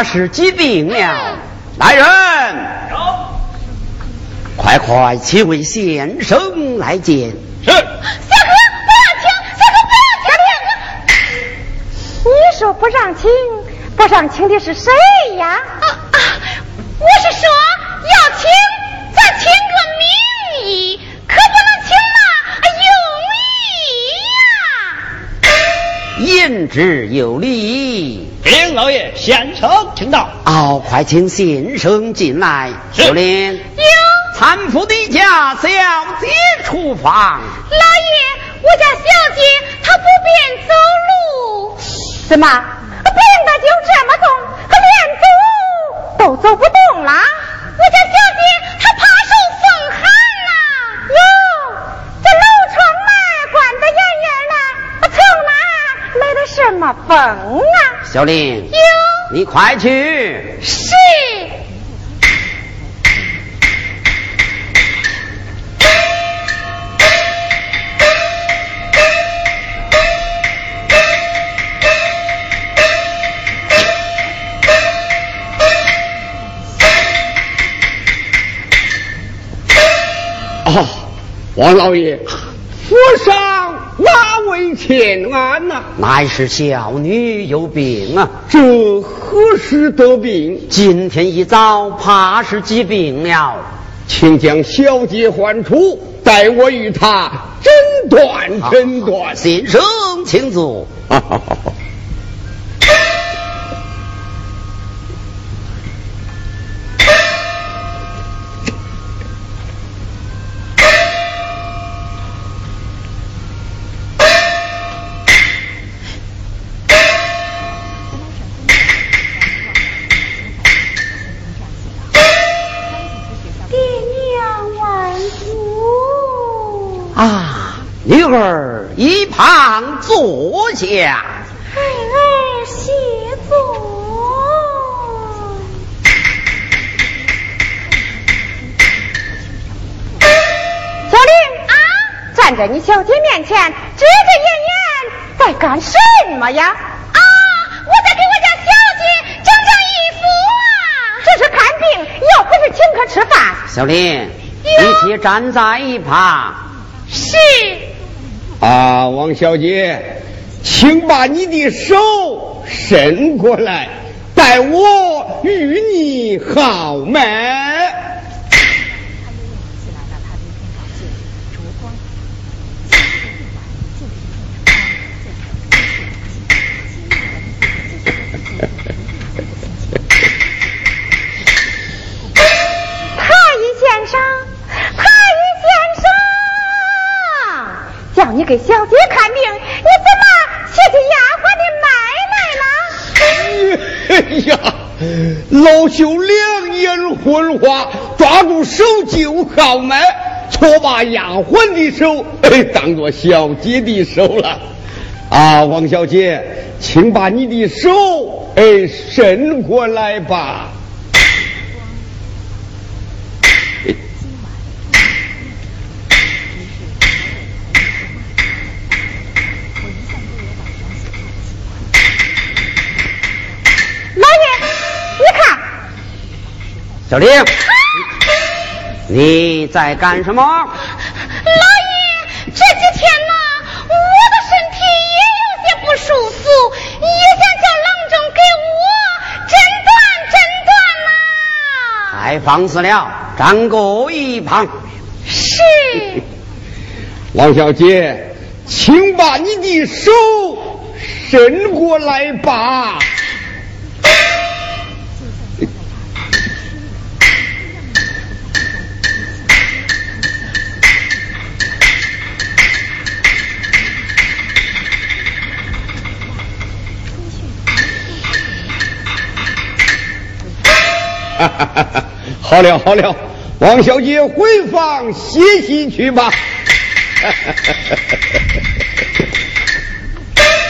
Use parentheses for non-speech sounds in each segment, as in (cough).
怕是疾病了。来人，快快请为先生来见。是，不要请，不要请，你说不让请，不让请的是谁呀？啊啊！我是说要请，咱请个名义，可不能请那有礼呀。言之有理。禀老爷，先生请到。哦，快请先生进来。是秀莲，有搀扶你家小姐出房。老爷，我家小姐她不便走路，怎么，病的就这么重，可连走都走不动了？我家小姐她怕受风寒呐、哟，这楼窗门关得严严的，从哪来的什么风啊？小林，你快去。是。哦，王老爷，府上哪位前安呐、乃是小女有病啊，这何时得病？今天一早怕是疾病了。请将小姐唤出，待我与她诊断诊断。先生，请坐。爹 (laughs) 下，孩儿。小林啊，站在你小姐面前指指点点在干什么呀？啊，我在给我家小姐整整衣服啊。这是看病，又不是请客吃饭。小林，你去站在一旁。是。啊，王小姐。请把你的手伸过来，待我与你好脉。你给小姐看病，你怎么切起丫鬟的脉来了？哎呀，就两眼昏花，抓住手就好脉，错把丫鬟的手 (laughs) 哎当做小姐的手了。啊，王小姐，请把你的手哎伸过来吧。小玲，(laughs) 你在干什么？老爷，这几天呢，我的身体也有些不舒服，也想叫郎中给我诊断诊断呐。太放肆了，站过一旁。是。(laughs) 王小姐，请把你的手伸过来吧。(laughs) 好了好了，王小姐回房歇息去吧。(laughs)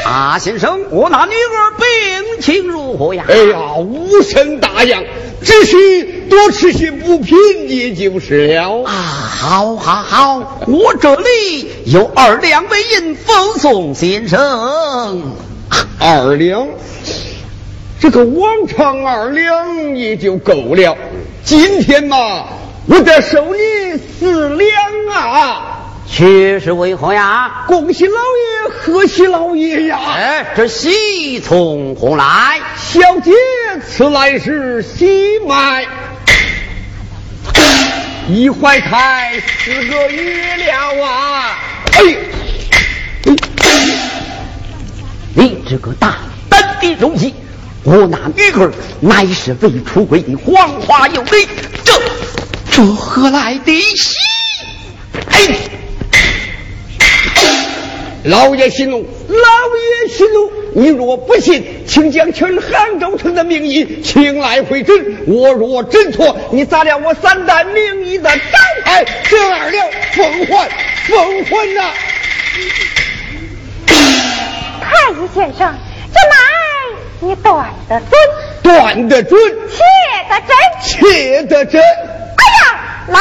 啊，先生，我那女儿病情如何呀？哎呀，无甚大恙，只需多吃些补品也就是了。啊，好，好，好，我这里有二两白银奉送先生。二两。这个往常二两也就够了，今天嘛，我得收你四两啊！却是为何呀？恭喜老爷，贺喜老爷呀！哎，这喜从何来？小姐此来是喜脉，已怀胎四个月了啊！哎，你这个大胆的东西！我那女儿乃是未出轨的黄花有理，这这何来的喜？哎，老爷息怒，老爷息怒！你若不信，请将全杭州城的名医请来会诊。我若诊错，你砸了我三代名医的招牌，这二两奉还，奉还呐！太医先生，这哪？你断得准，断得准，切得真，切得真。哎呀，老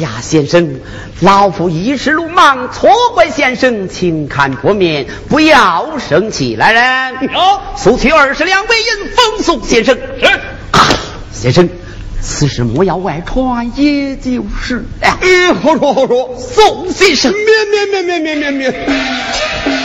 呀，先生。老夫一时鲁莽，错怪先生，请看薄面，不要生气。来人，速取二十两白银，奉送先生。是，先生，此事莫要外传，也就是了。哎，好说好说，送先生。免免免免免免免。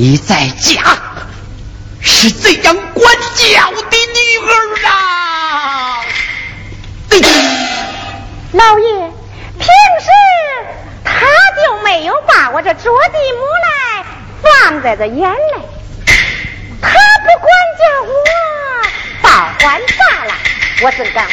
你在家是怎样管教的女儿啊？老爷，平时他就没有把我这着地母来放在这眼里。他不管教我，倒还罢了，我怎敢管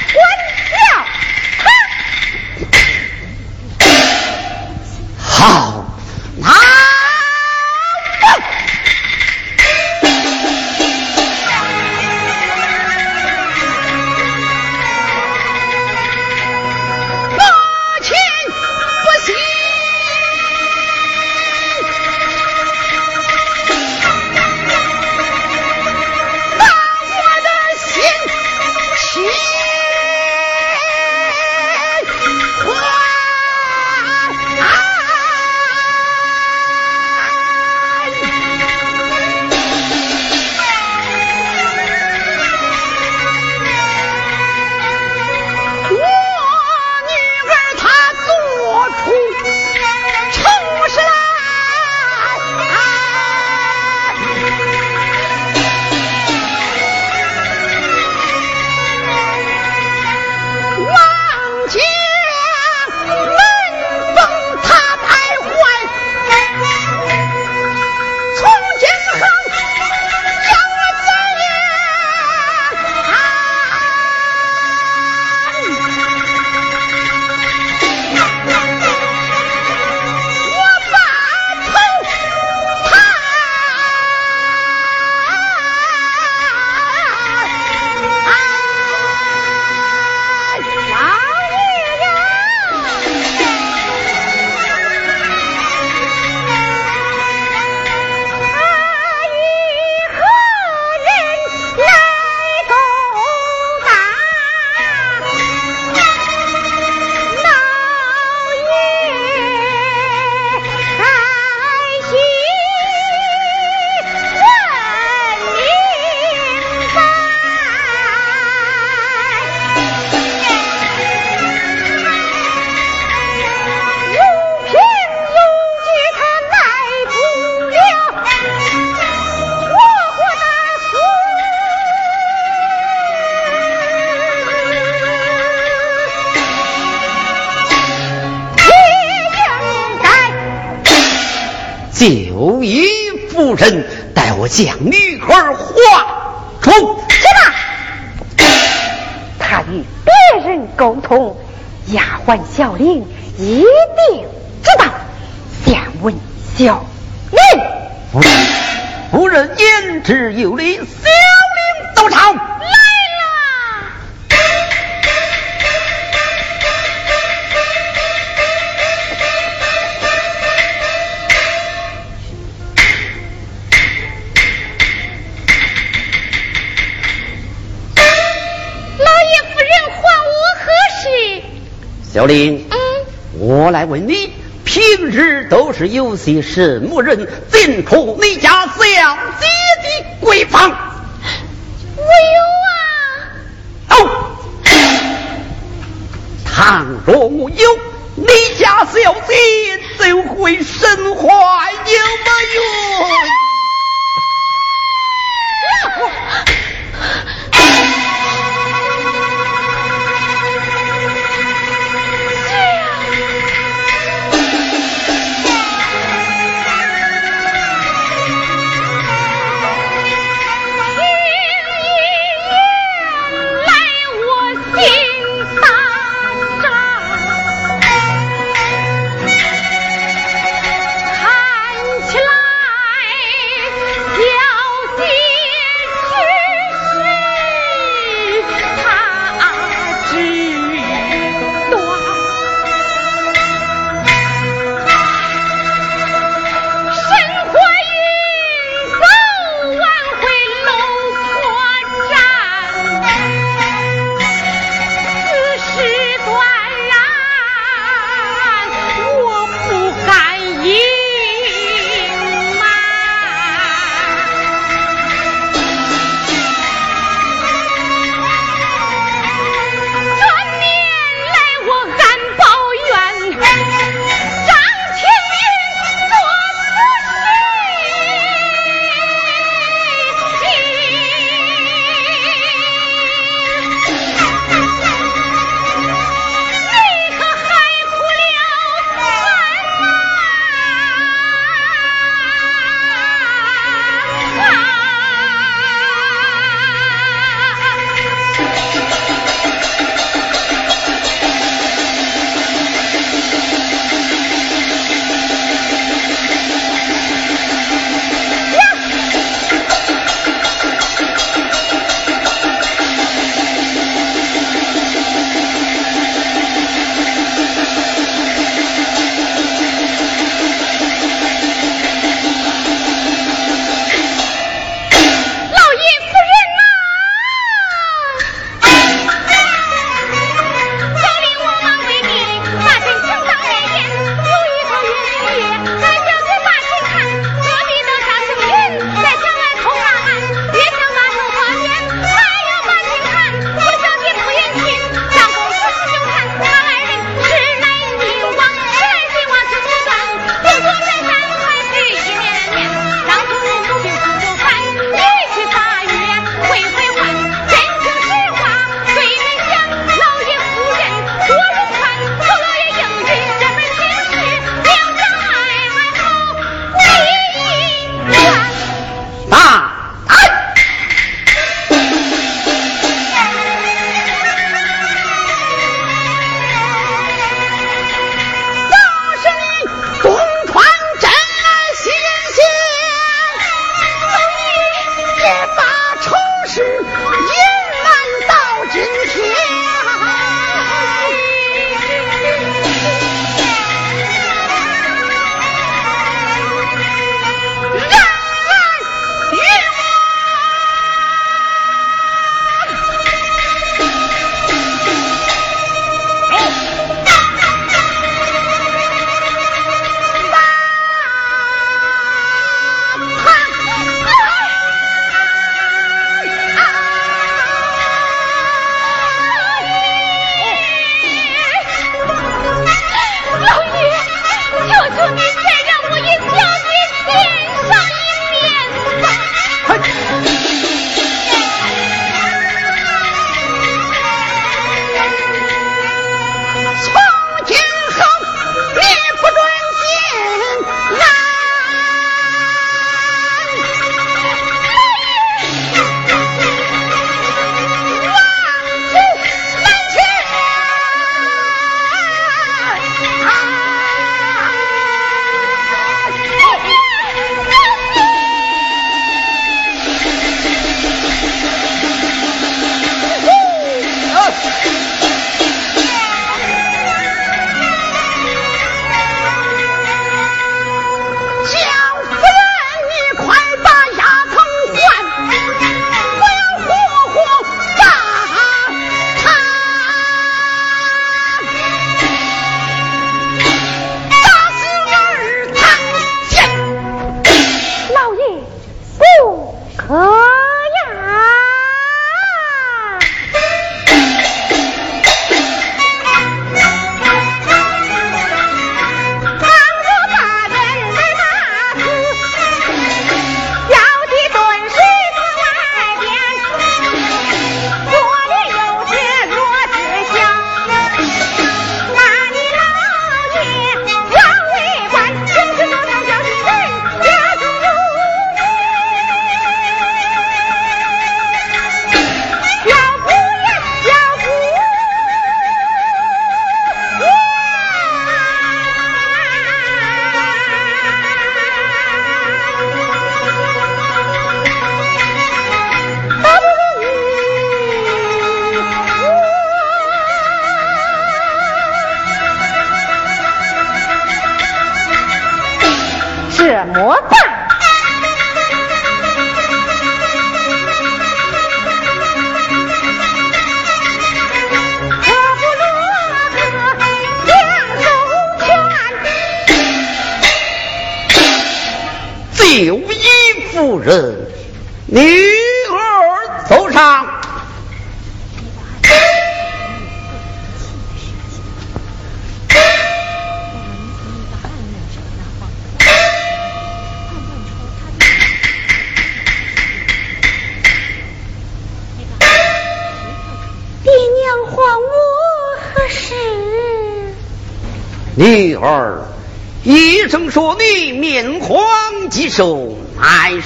将女儿画出去吧。(coughs) 他与别人沟通，丫鬟小玲是有些什么人进出你家小姐的闺房？我有啊。哦，倘若我有，你家小姐怎会身怀有没有？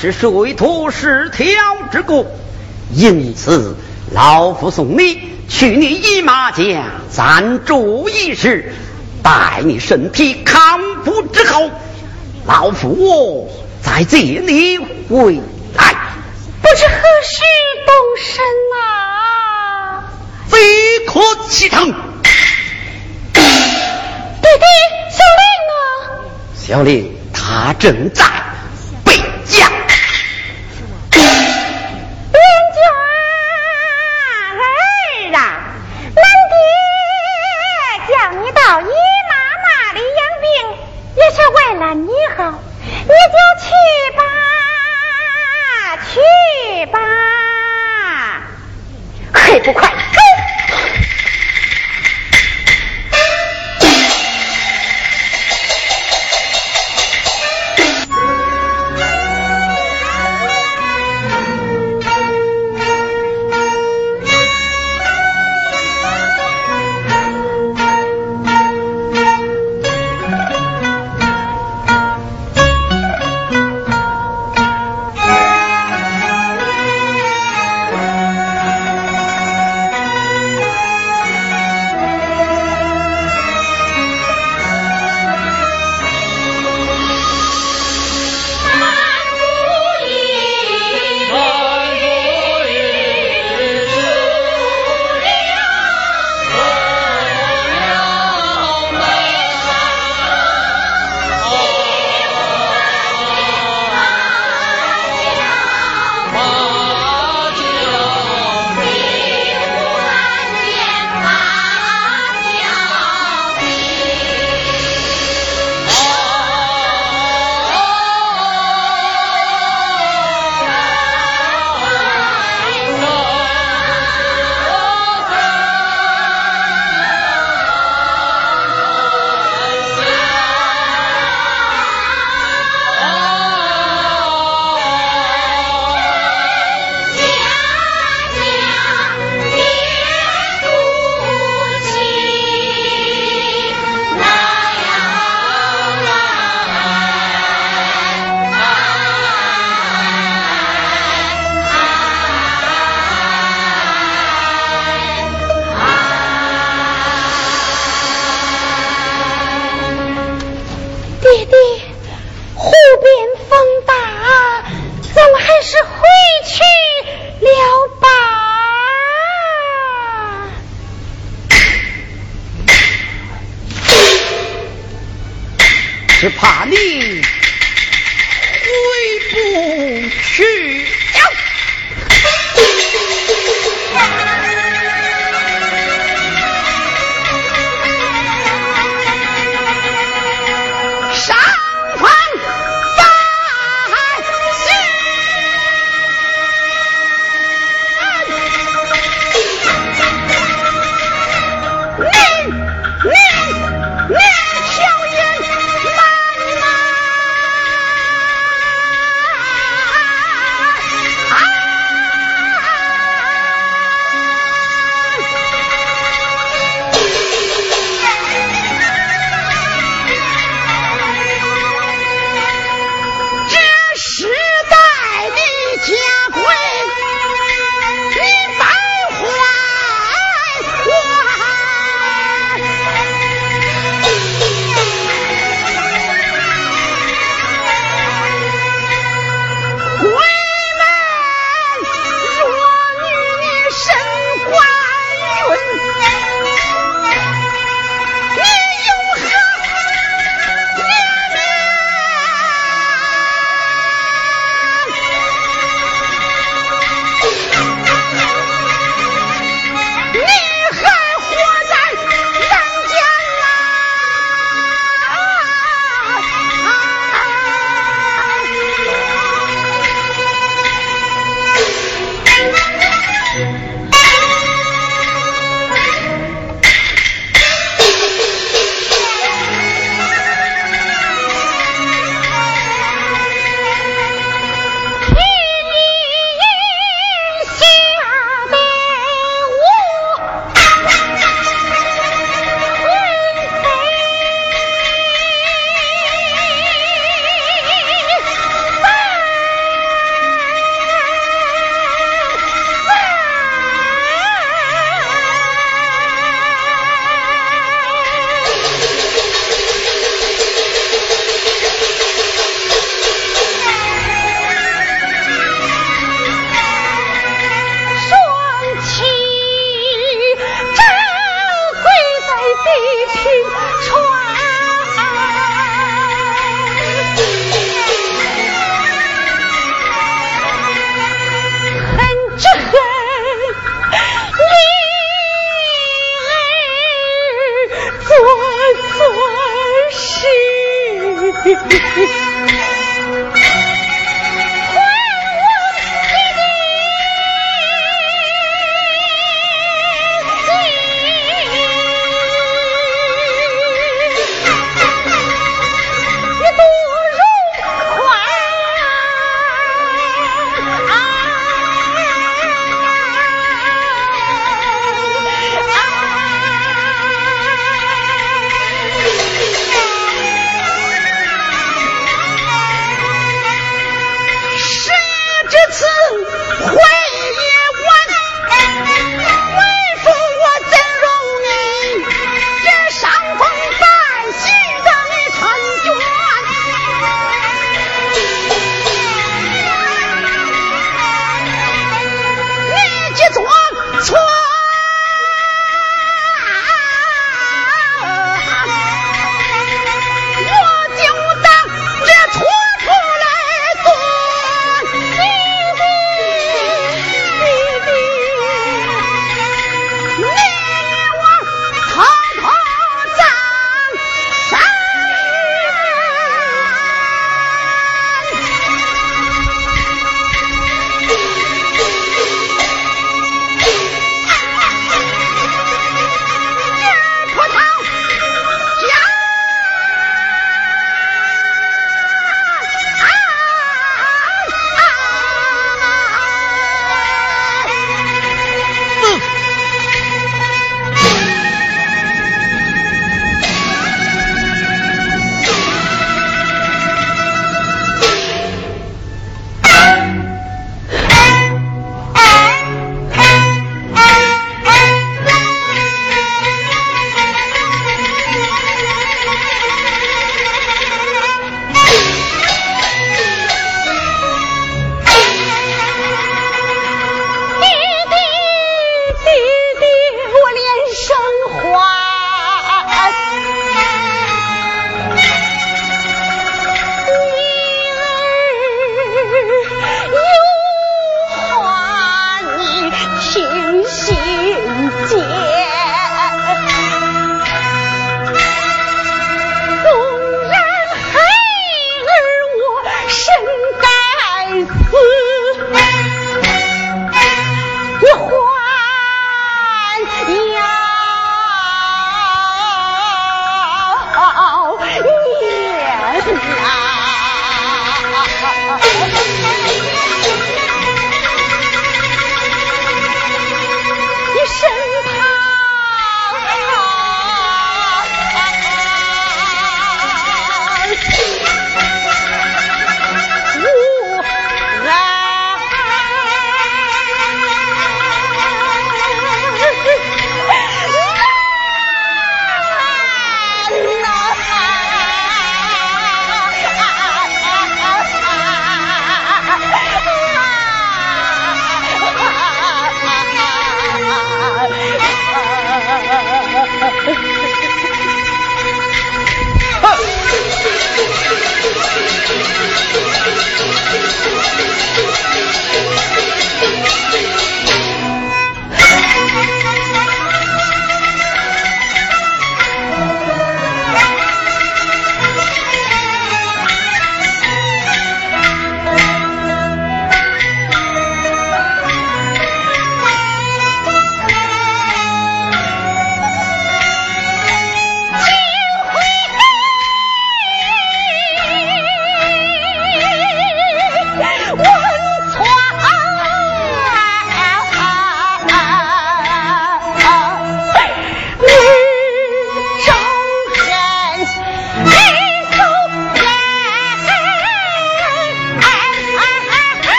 是水土失调之故，因此老夫送你去你姨妈家暂住一时，待你身体康复之后，老夫我再接你回来。不知何时动身啊？非可启程。弟弟，小林。小玲，他正在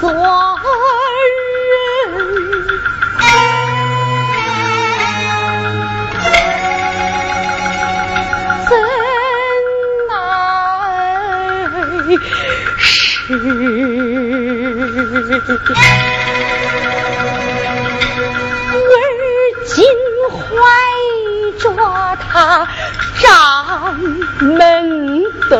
做人怎奈是，而今怀着他掌门的。